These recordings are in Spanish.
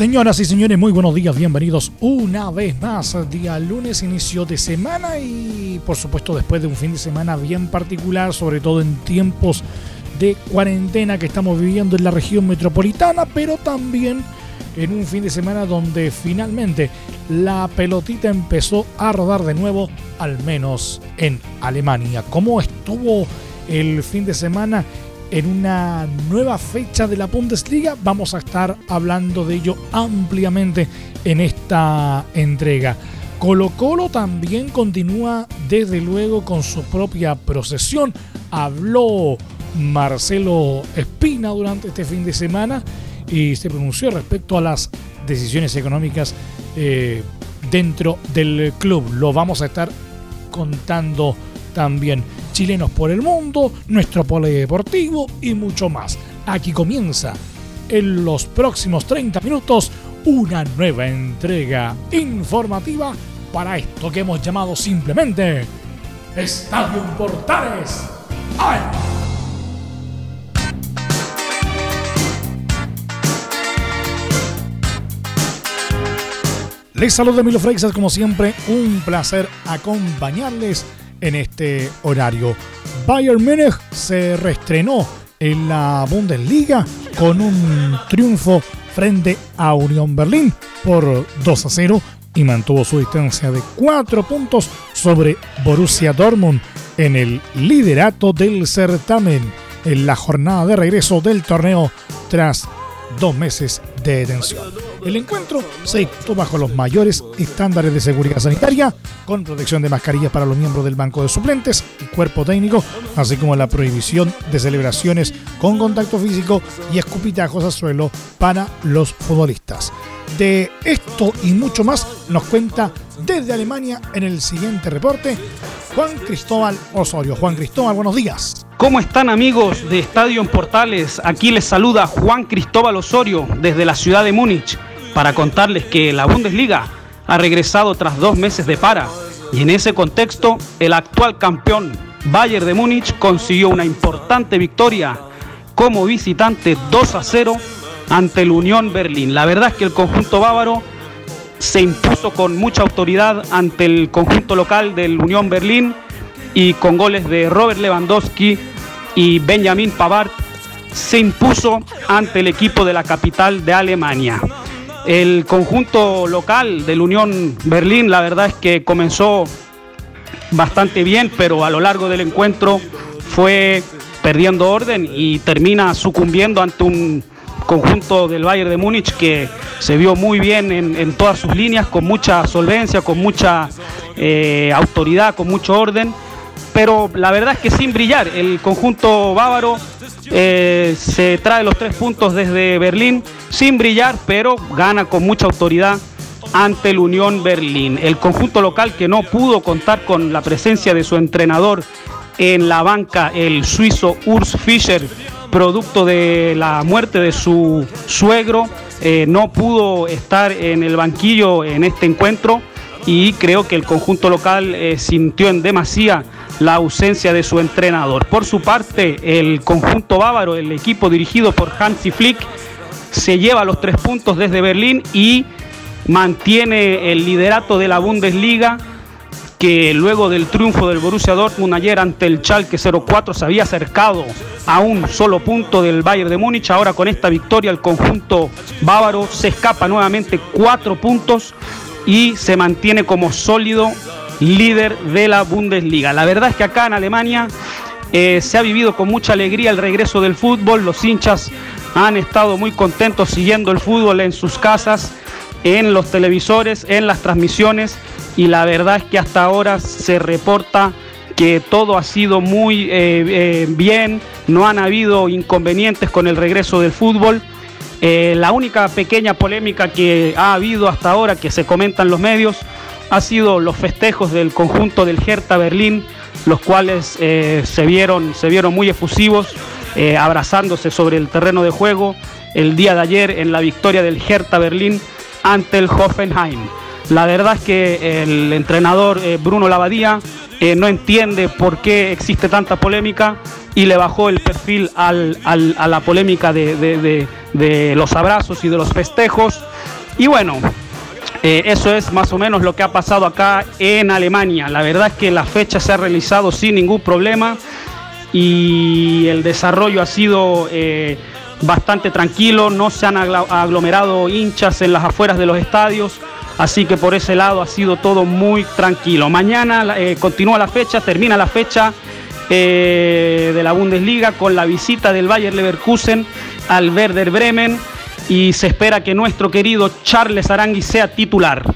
Señoras y señores, muy buenos días, bienvenidos una vez más. Día lunes, inicio de semana y por supuesto después de un fin de semana bien particular, sobre todo en tiempos de cuarentena que estamos viviendo en la región metropolitana, pero también en un fin de semana donde finalmente la pelotita empezó a rodar de nuevo, al menos en Alemania. ¿Cómo estuvo el fin de semana en una nueva fecha de la Bundesliga. Vamos a estar hablando de ello ampliamente en esta entrega. Colo Colo también continúa desde luego con su propia procesión. Habló Marcelo Espina durante este fin de semana y se pronunció respecto a las decisiones económicas eh, dentro del club. Lo vamos a estar contando también chilenos por el mundo, nuestro polideportivo y mucho más. Aquí comienza en los próximos 30 minutos una nueva entrega informativa para esto que hemos llamado simplemente Estadio Portales. ¡Ay! Les saludo Emilio Freixas, como siempre, un placer acompañarles en este horario. Bayern Múnich se reestrenó en la Bundesliga con un triunfo frente a Unión Berlín por 2 a 0 y mantuvo su distancia de 4 puntos sobre Borussia Dortmund en el liderato del certamen en la jornada de regreso del torneo tras dos meses de detención. El encuentro se disputó bajo los mayores estándares de seguridad sanitaria, con protección de mascarillas para los miembros del banco de suplentes y cuerpo técnico, así como la prohibición de celebraciones con contacto físico y escupitajos al suelo para los futbolistas. De esto y mucho más nos cuenta desde Alemania en el siguiente reporte Juan Cristóbal Osorio. Juan Cristóbal, buenos días. ¿Cómo están amigos de Estadio en Portales? Aquí les saluda Juan Cristóbal Osorio desde la ciudad de Múnich para contarles que la Bundesliga ha regresado tras dos meses de para y en ese contexto el actual campeón Bayern de Múnich consiguió una importante victoria como visitante 2 a 0 ante el Unión Berlín. La verdad es que el conjunto bávaro se impuso con mucha autoridad ante el conjunto local del Unión Berlín y con goles de Robert Lewandowski y Benjamin Pavard se impuso ante el equipo de la capital de Alemania. El conjunto local del Unión Berlín, la verdad es que comenzó bastante bien, pero a lo largo del encuentro fue perdiendo orden y termina sucumbiendo ante un conjunto del Bayern de Múnich que se vio muy bien en, todas sus líneas, con mucha solvencia, con mucha eh, autoridad, con mucho orden, pero la verdad es que sin brillar, el conjunto bávaro eh, se trae los tres puntos desde Berlín sin brillar, pero gana con mucha autoridad ante el Unión Berlín. El conjunto local que no pudo contar con la presencia de su entrenador en la banca, el suizo Urs Fischer, producto de la muerte de su suegro, eh, no pudo estar en el banquillo en este encuentro y creo que el conjunto local eh, sintió en demasía la ausencia de su entrenador. Por su parte, el conjunto bávaro, el equipo dirigido por Hansi Flick, se lleva los tres puntos desde Berlín y mantiene el liderato de la Bundesliga que luego del triunfo del Borussia Dortmund ayer ante el Schalke 04 se había acercado a un solo punto del Bayern de Múnich. Ahora con esta victoria el conjunto bávaro se escapa nuevamente cuatro puntos y se mantiene como sólido líder de la Bundesliga. La verdad es que acá en Alemania eh, se ha vivido con mucha alegría el regreso del fútbol. Los hinchas han estado muy contentos siguiendo el fútbol en sus casas, en los televisores, en las transmisiones y la verdad es que hasta ahora se reporta que todo ha sido muy eh, eh, bien, no han habido inconvenientes con el regreso del fútbol la única pequeña polémica que ha habido hasta ahora, que se comenta en los medios, ha sido los festejos del conjunto del Hertha Berlín, los cuales eh, se, vieron, se vieron muy efusivos, eh, abrazándose sobre el terreno de juego el día de ayer en la victoria del Hertha Berlín ante el Hoffenheim. La verdad es que el entrenador Bruno Lavadía no entiende por qué existe tanta polémica y le bajó el perfil a la polémica de, los abrazos y de los festejos. Y bueno, eh, eso es más o menos lo que ha pasado acá en Alemania. La verdad es que la fecha se ha realizado sin ningún problema y el desarrollo ha sido eh, bastante tranquilo, no se han aglomerado hinchas en las afueras de los estadios. Así que por ese lado ha sido todo muy tranquilo. Mañana eh, continúa la fecha, termina la fecha de la Bundesliga con la visita del Bayer Leverkusen al Werder Bremen y se espera que nuestro querido Charles Arangui sea titular.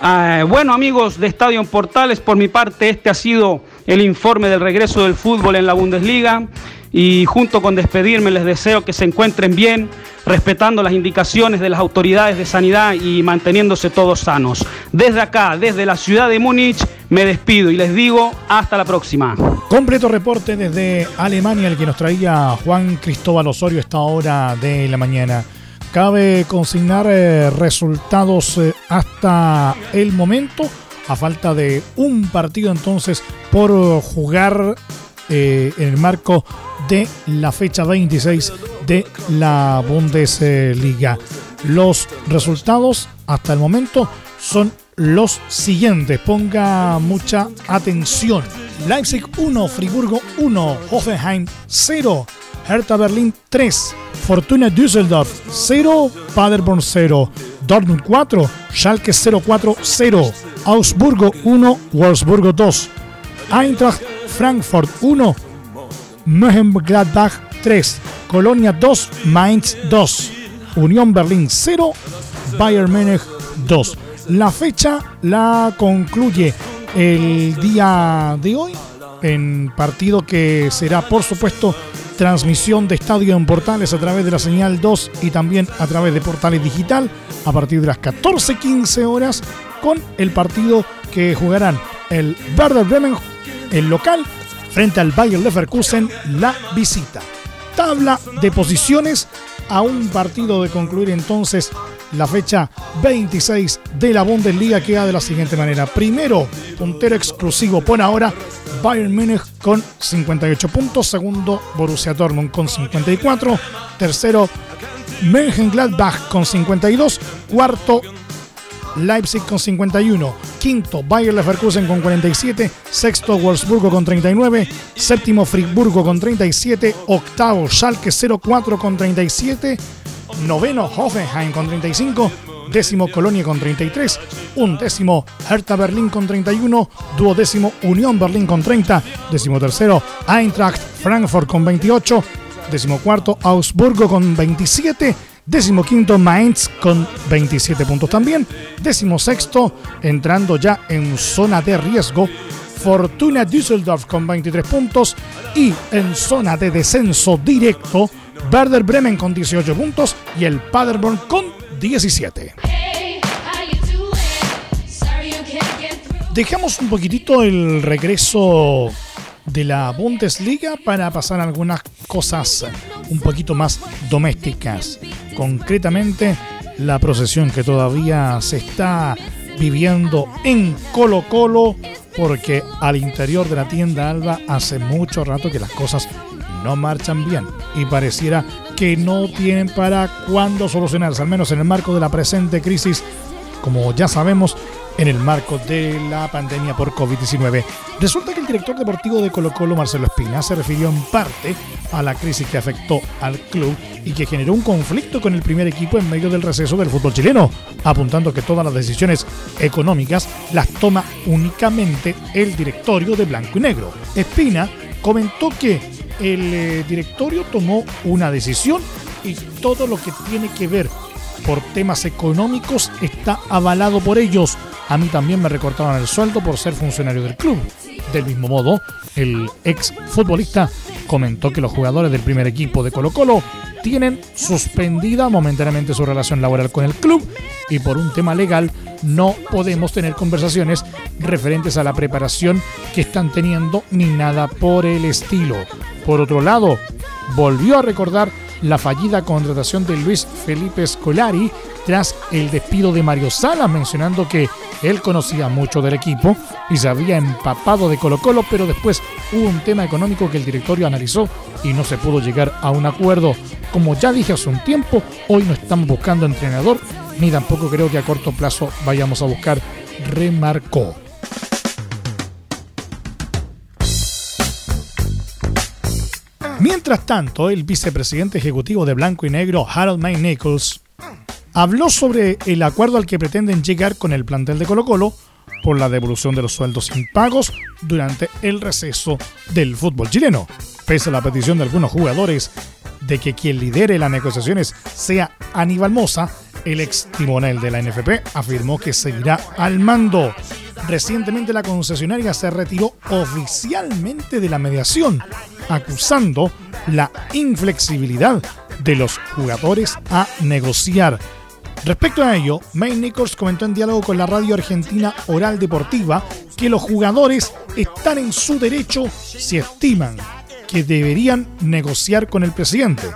Ah, bueno amigos de Estadio Portales, por mi parte este ha sido el informe del regreso del fútbol en la Bundesliga y junto con despedirme les deseo que se encuentren bien, respetando las indicaciones de las autoridades de sanidad y manteniéndose todos sanos. Desde acá, desde la ciudad de Múnich, me despido y les digo hasta la próxima. Completo reporte desde Alemania, el que nos traía Juan Cristóbal Osorio esta hora de la mañana. Cabe consignar eh, resultados eh, hasta el momento, a falta de un partido entonces por jugar eh, en el marco de la fecha 26 de la Bundesliga. Los resultados hasta el momento son los siguientes. Ponga mucha atención. Leipzig 1, Friburgo 1, Hoffenheim 0, Hertha Berlin 3, Fortuna Düsseldorf 0, Paderborn 0, Dortmund 4, Schalke 04 0, Augsburgo 1, Wolfsburgo 2, Eintracht Frankfurt 1, Mönchengladbach 3, Colonia 2, Mainz 2, Unión Berlín 0, Bayern Múnich 2. La fecha la concluye el día de hoy en partido que será por supuesto transmisión de estadio en Portales a través de la señal 2 y también a través de Portales Digital a partir de las 14:15 horas con el partido que jugarán el Werder Bremen, el local, frente al Bayer Leverkusen, la visita. Tabla de posiciones a un partido de concluir entonces la fecha 26 de la Bundesliga queda de la siguiente manera. Primero, puntero exclusivo por ahora, Bayern Múnich con 58 puntos. Segundo, Borussia Dortmund con 54. Tercero, Mönchengladbach con 52. Cuarto, Leipzig con 51. Quinto, Bayer Leverkusen con 47. Sexto, Wolfsburgo con 39. Séptimo, Friburgo con 37. Octavo, Schalke 04 con 37. Noveno, Hoffenheim con 35. Décimo, Colonia con 33. Undécimo, Hertha Berlín con 31. Duodécimo, Unión Berlín con 30. Décimo tercero, Eintracht Frankfurt con 28. Décimo cuarto, Augsburgo con 27 Décimo quinto Mainz con 27 puntos también. Décimo sexto, entrando ya en zona de riesgo, Fortuna Düsseldorf con 23 puntos. Y en zona de descenso directo, Werder Bremen con 18 puntos y el Paderborn con 17. Dejamos un poquitito el regreso de la Bundesliga para pasar algunas cosas un poquito más domésticas. Concretamente, la procesión que todavía se está viviendo en Colo Colo, porque al interior de la tienda Alba hace mucho rato que las cosas no marchan bien y pareciera que no tienen para cuándo solucionarse, al menos en el marco de la presente crisis, como ya sabemos, en el marco de la pandemia por COVID-19. Resulta que el director deportivo de Colo Colo, Marcelo Espina, se refirió en parte a la crisis que afectó al club y que generó un conflicto con el primer equipo en medio del receso del fútbol chileno, apuntando que todas las decisiones económicas las toma únicamente el directorio de Blanco y Negro. Espina comentó que el eh, directorio tomó una decisión y todo lo que tiene que ver por temas económicos está avalado por ellos a mí también me recortaron el sueldo por ser funcionario del club. Del mismo modo, el ex futbolista comentó que los jugadores del primer equipo de Colo Colo tienen suspendida momentáneamente su relación laboral con el club y por un tema legal no podemos tener conversaciones referentes a la preparación que están teniendo ni nada por el estilo. Por otro lado, volvió a recordar la fallida contratación de Luis Felipe Scolari tras el despido de Mario Salas, mencionando que él conocía mucho del equipo y se había empapado de Colo Colo, pero después hubo un tema económico que el directorio analizó y no se pudo llegar a un acuerdo. Como ya dije hace un tiempo, hoy no estamos buscando entrenador, ni tampoco creo que a corto plazo vayamos a buscar, remarcó. Mientras tanto, el vicepresidente ejecutivo de Blanco y Negro, Harold May Nichols, habló sobre el acuerdo al que pretenden llegar con el plantel de Colo Colo por la devolución de los sueldos impagos durante el receso del fútbol chileno. Pese a la petición de algunos jugadores de que quien lidere las negociaciones sea Aníbal Moza, el ex timonel de la NFP afirmó que seguirá al mando. Recientemente la concesionaria se retiró oficialmente de la mediación, acusando la inflexibilidad de los jugadores a negociar. Respecto a ello, May Nichols comentó en diálogo con la radio argentina Oral Deportiva que los jugadores están en su derecho si estiman que deberían negociar con el presidente,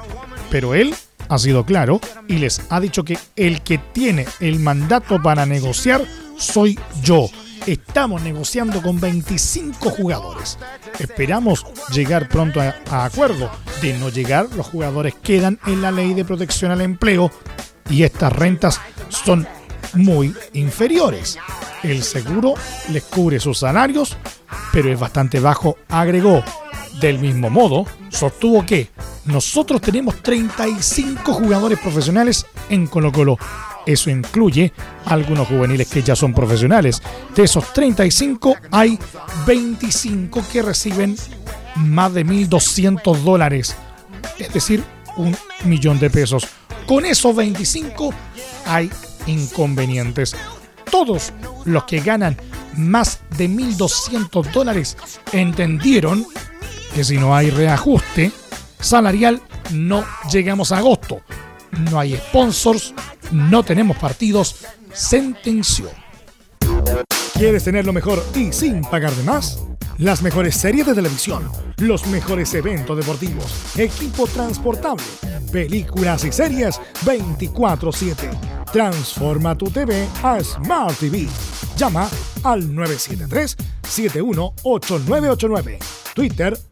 pero él ha sido claro y les ha dicho que el que tiene el mandato para negociar soy yo. Estamos negociando con 25 jugadores. Esperamos llegar pronto a, acuerdo. De no llegar, los jugadores quedan en la ley de protección al empleo y estas rentas son muy inferiores. El seguro les cubre sus salarios, pero es bastante bajo, agregó. Del mismo modo, sostuvo que nosotros tenemos 35 jugadores profesionales en Colo Colo. Eso incluye algunos juveniles que ya son profesionales. De esos 35 hay 25 que reciben más de 1.200 dólares, es decir, un millón de pesos. Con esos 25 hay inconvenientes. Todos los que ganan más de 1.200 dólares entendieron que si no hay reajuste, salarial no llegamos a agosto. No hay sponsors, no tenemos partidos, sentenció. ¿Quieres tener lo mejor y sin pagar de más? Las mejores series de televisión, los mejores eventos deportivos, equipo transportable, películas y series 24/7. Transforma tu TV a Smart TV. Llama al 973-718989. Twitter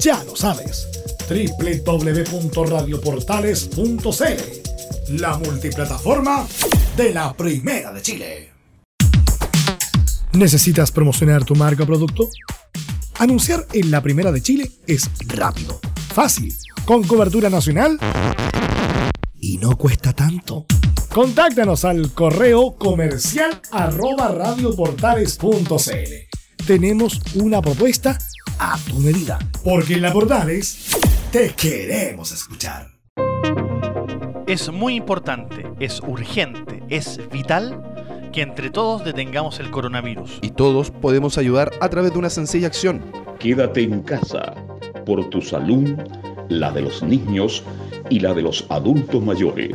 Ya lo sabes www.radioportales.cl, la multiplataforma de la Primera de Chile. ¿Necesitas promocionar tu marca o producto? Anunciar en la Primera de Chile es rápido, fácil, con cobertura nacional y no cuesta tanto. Contáctanos al correo comercial arroba radioportales.cl. Tenemos una propuesta a tu medida, porque en la Portales te queremos escuchar. Es muy importante, es urgente, es vital que entre todos detengamos el coronavirus. Y todos podemos ayudar a través de una sencilla acción. Quédate en casa por tu salud, la de los niños y la de los adultos mayores.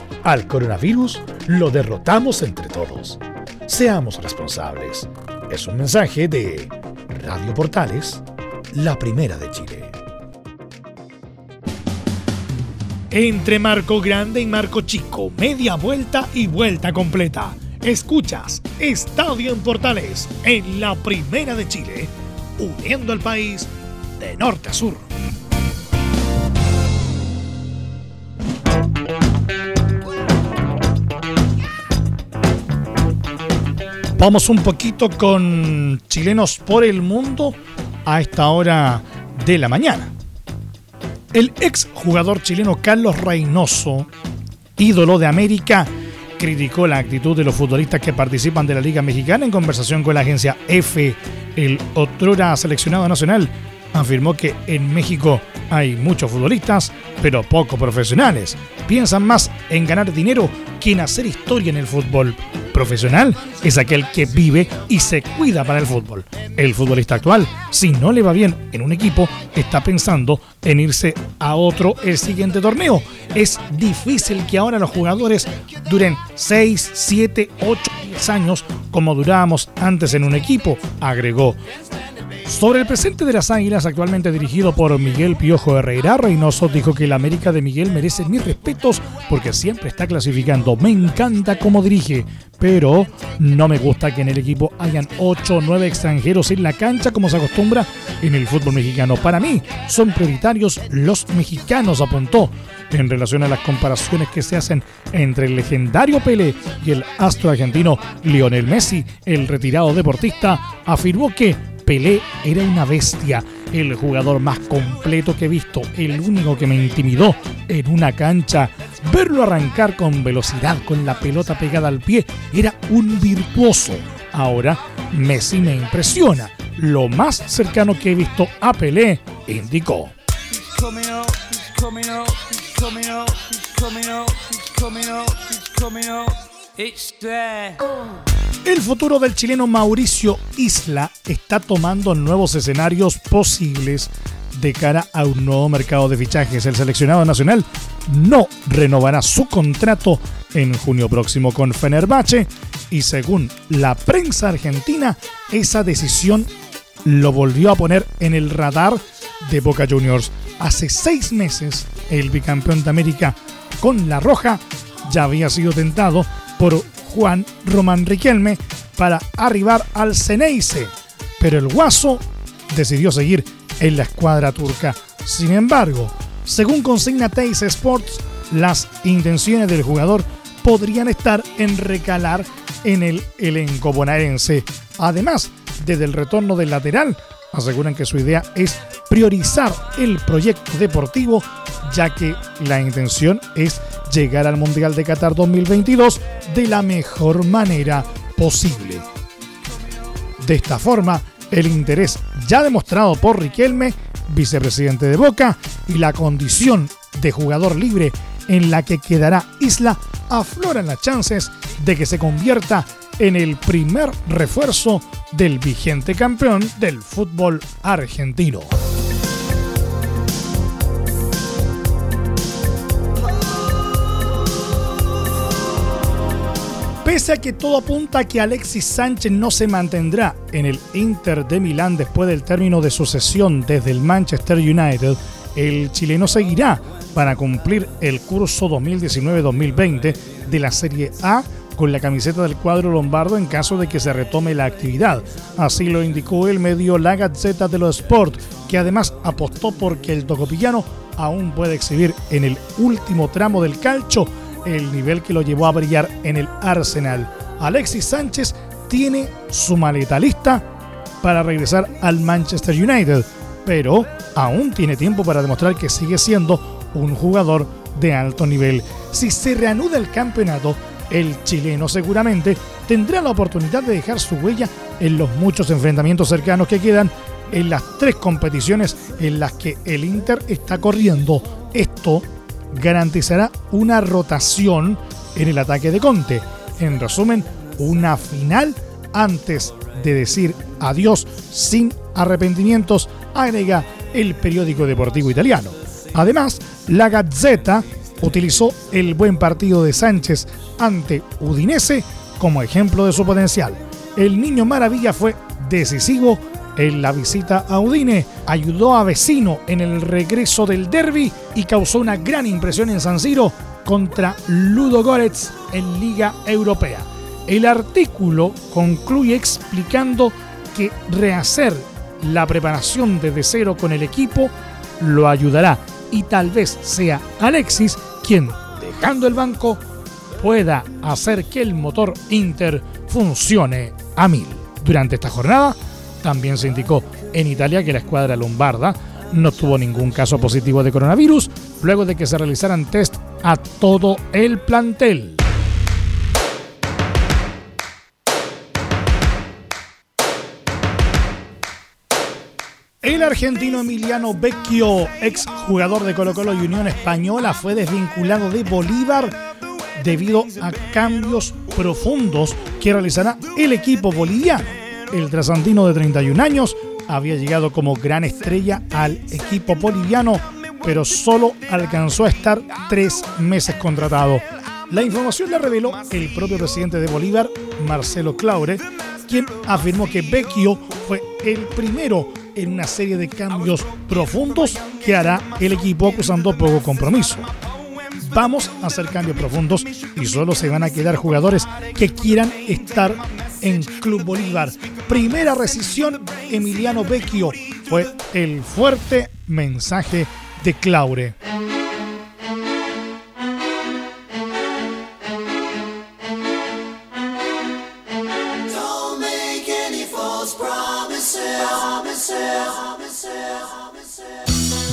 al coronavirus lo derrotamos entre todos. Seamos responsables. Es un mensaje de Radio Portales, la primera de Chile. entre marco grande y marco chico, media vuelta y vuelta completa. Escuchas Estadio en Portales en la Primera de Chile, uniendo al país de norte a sur. Vamos un poquito con chilenos por el mundo a esta hora de la mañana. El ex jugador chileno Carlos Reynoso, ídolo de América, criticó la actitud de los futbolistas que participan de la Liga Mexicana en conversación con la agencia F. El otrora seleccionado nacional afirmó que en México hay muchos futbolistas, pero poco profesionales. Piensan más en ganar dinero que en hacer historia en el fútbol. Profesional es aquel que vive y se cuida para el fútbol. El futbolista actual, si no le va bien en un equipo, está pensando en irse a otro el siguiente torneo. Es difícil que ahora los jugadores duren 6, 7, 8, 10 años como durábamos antes en un equipo, agregó. Sobre el presente de las Águilas, actualmente dirigido por Miguel Piojo Herrera, Reynoso dijo que el América de Miguel merece mis respetos porque siempre está clasificando. Me encanta cómo dirige, pero no me gusta que en el equipo hayan 8 o 9 extranjeros en la cancha como se acostumbra en el fútbol mexicano. Para mí son prioritarios los mexicanos, apuntó. En relación a las comparaciones que se hacen entre el legendario Pele y el astro argentino Lionel Messi, el retirado deportista, afirmó que Pelé era una bestia, el jugador más completo que he visto, el único que me intimidó en una cancha. Verlo arrancar con velocidad, con la pelota pegada al pie, era un virtuoso. Ahora Messi me impresiona. Lo más cercano que he visto a Pelé, indicó. El futuro del chileno Mauricio Isla está tomando nuevos escenarios posibles de cara a un nuevo mercado de fichajes. El seleccionado nacional no renovará su contrato en junio próximo con Fenerbahce y según la prensa argentina, esa decisión lo volvió a poner en el radar de Boca Juniors. Hace seis meses, el bicampeón de América con La Roja ya había sido tentado por Juan Román Riquelme para arribar al Ceneice, pero el Guaso decidió seguir en la escuadra turca. Sin embargo, según consigna Teis Sports, las intenciones del jugador podrían estar en recalar en el elenco bonaerense. Además, desde el retorno del lateral, aseguran que su idea es priorizar el proyecto deportivo, ya que la intención es llegar al Mundial de Qatar 2022 de la mejor manera posible. De esta forma, el interés ya demostrado por Riquelme, vicepresidente de Boca, y la condición de jugador libre en la que quedará Isla, afloran las chances de que se convierta en el primer refuerzo del vigente campeón del fútbol argentino. Pese a que todo apunta a que Alexis Sánchez no se mantendrá en el Inter de Milán después del término de su cesión desde el Manchester United, el chileno seguirá para cumplir el curso 2019-2020 de la Serie A con la camiseta del cuadro lombardo en caso de que se retome la actividad. Así lo indicó el medio La Gazzetta dello Sport, que además apostó porque el tocopillano aún puede exhibir en el último tramo del calcho el nivel que lo llevó a brillar en el Arsenal. Alexis Sánchez tiene su maleta lista para regresar al Manchester United, pero aún tiene tiempo para demostrar que sigue siendo un jugador de alto nivel. Si se reanuda el campeonato, el chileno seguramente tendrá la oportunidad de dejar su huella en los muchos enfrentamientos cercanos que quedan en las tres competiciones en las que el Inter está corriendo. Esto garantizará una rotación en el ataque de Conte. En resumen, una final antes de decir adiós sin arrepentimientos, agrega el periódico deportivo italiano. Además, la Gazzetta utilizó el buen partido de Sánchez ante Udinese como ejemplo de su potencial. El niño maravilla fue decisivo en la visita a Udine, ayudó a Vecino en el regreso del derby y causó una gran impresión en San Siro contra Ludo Goretz en Liga Europea. El artículo concluye explicando que rehacer la preparación desde cero con el equipo lo ayudará y tal vez sea Alexis quien, dejando el banco, pueda hacer que el motor Inter funcione a mil. Durante esta jornada, también se indicó en Italia que la escuadra lombarda no tuvo ningún caso positivo de coronavirus luego de que se realizaran test a todo el plantel. El argentino Emiliano Vecchio, ex jugador de Colo Colo y Unión Española, fue desvinculado de Bolívar debido a cambios profundos que realizará el equipo boliviano. El trasandino de 31 años había llegado como gran estrella al equipo boliviano, pero solo alcanzó a estar tres meses contratado. La información la reveló el propio presidente de Bolívar, Marcelo Claure, quien afirmó que Vecchio fue el primero en una serie de cambios profundos que hará el equipo acusando poco compromiso. Vamos a hacer cambios profundos y solo se van a quedar jugadores que quieran estar en Club Bolívar. Primera rescisión, Emiliano Vecchio fue el fuerte mensaje de Claure.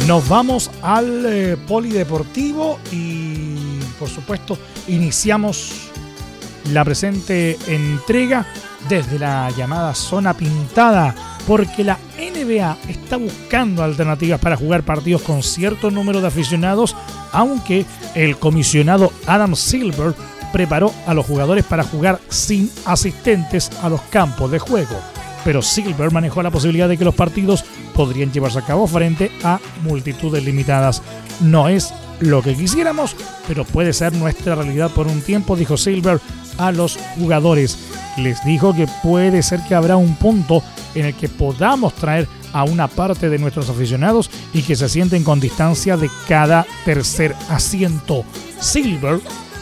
Nos vamos al eh, polideportivo y por supuesto iniciamos la presente entrega desde la llamada zona pintada porque la NBA está buscando alternativas para jugar partidos con cierto número de aficionados, aunque el comisionado Adam Silver preparó a los jugadores para jugar sin asistentes a los campos de juego. Pero Silver manejó la posibilidad de que los partidos podrían llevarse a cabo frente a multitudes limitadas. No es lo que quisiéramos, pero puede ser nuestra realidad por un tiempo, dijo Silver a los jugadores. Les dijo que puede ser que habrá un punto en el que podamos traer a una parte de nuestros aficionados y que se sienten con distancia de cada tercer asiento. Silver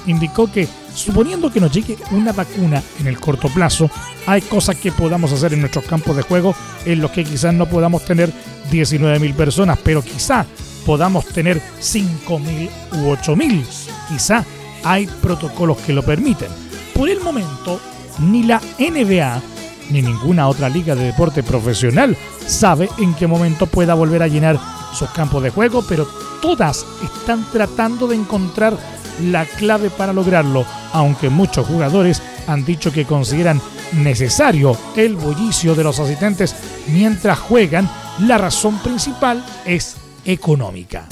indicó que suponiendo que nos llegue una vacuna en el corto plazo, hay cosas que podamos hacer en nuestros campos de juego en los que quizás no podamos tener 19.000 personas, pero quizá podamos tener 5.000 u 8.000. Quizá hay protocolos que lo permiten. Por el momento, ni la NBA ni ninguna otra liga de deporte profesional sabe en qué momento pueda volver a llenar sus campos de juego, pero todas están tratando de encontrar la clave para lograrlo, aunque muchos jugadores han dicho que consideran necesario el bullicio de los asistentes mientras juegan, la razón principal es económica.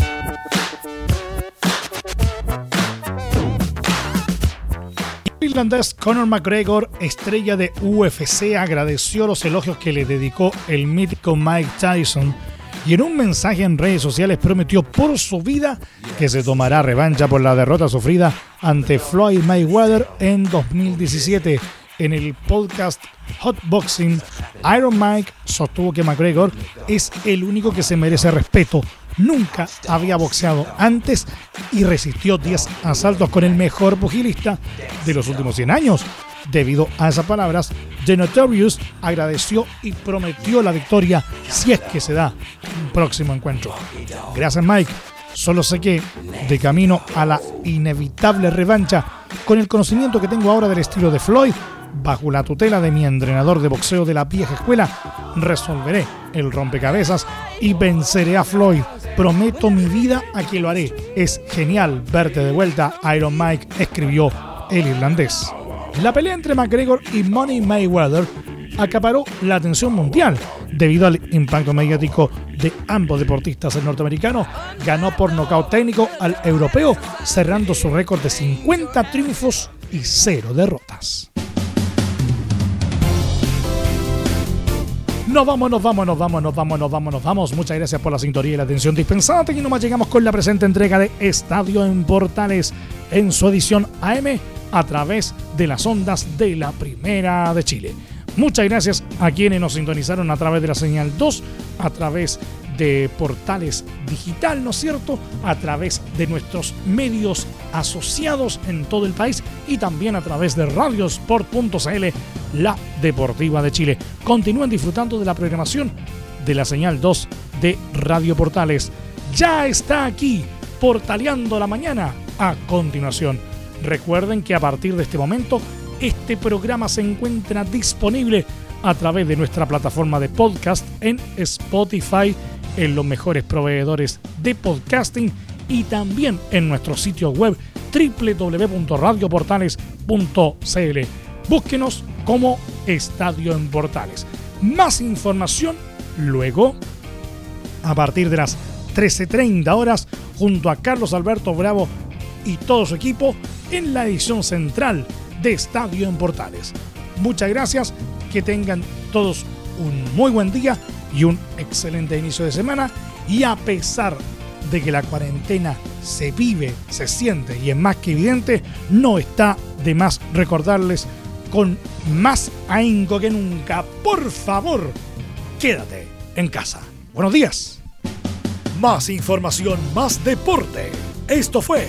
Irlandés Conor McGregor, estrella de UFC, agradeció los elogios que le dedicó el mítico Mike Tyson y en un mensaje en redes sociales prometió por su vida que se tomará revancha por la derrota sufrida ante Floyd Mayweather en 2017. En el podcast Hot Boxing, Iron Mike sostuvo que McGregor es el único que se merece respeto. Nunca había boxeado antes y resistió 10 asaltos con el mejor pugilista de los últimos 100 años. Debido a esas palabras, The Notorious agradeció y prometió la victoria si es que se da un próximo encuentro. Gracias Mike, solo sé que de camino a la inevitable revancha, con el conocimiento que tengo ahora del estilo de Floyd, bajo la tutela de mi entrenador de boxeo de la vieja escuela, resolveré el rompecabezas y venceré a Floyd. Prometo mi vida a que lo haré. Es genial verte de vuelta, Iron Mike, escribió el irlandés. La pelea entre McGregor y Money Mayweather acaparó la atención mundial debido al impacto mediático de ambos deportistas. El norteamericano ganó por nocaut técnico al europeo, cerrando su récord de 50 triunfos y 0 derrotas. Nos vamos, nos vamos, nos vamos, nos vamos, nos vamos, nos vamos. Muchas gracias por la sintonía y la atención dispensada. Y nomás llegamos con la presente entrega de Estadio en Portales en su edición AM a través de las ondas de la Primera de Chile. Muchas gracias a quienes nos sintonizaron a través de la señal 2, a través de portales digital, ¿no es cierto? A través de nuestros medios asociados en todo el país y también a través de radiosport.cl, la Deportiva de Chile. Continúen disfrutando de la programación de la señal 2 de Radio Portales. Ya está aquí, portaleando la mañana a continuación. Recuerden que a partir de este momento este programa se encuentra disponible a través de nuestra plataforma de podcast en Spotify, en los mejores proveedores de podcasting y también en nuestro sitio web www.radioportales.cl. Búsquenos como Estadio en Portales. Más información luego, a partir de las 13.30 horas, junto a Carlos Alberto Bravo y todo su equipo, en la edición central de Estadio en Portales. Muchas gracias, que tengan todos un muy buen día y un excelente inicio de semana. Y a pesar de que la cuarentena se vive, se siente y es más que evidente, no está de más recordarles con más ahínco que nunca, por favor, quédate en casa. Buenos días. Más información, más deporte. Esto fue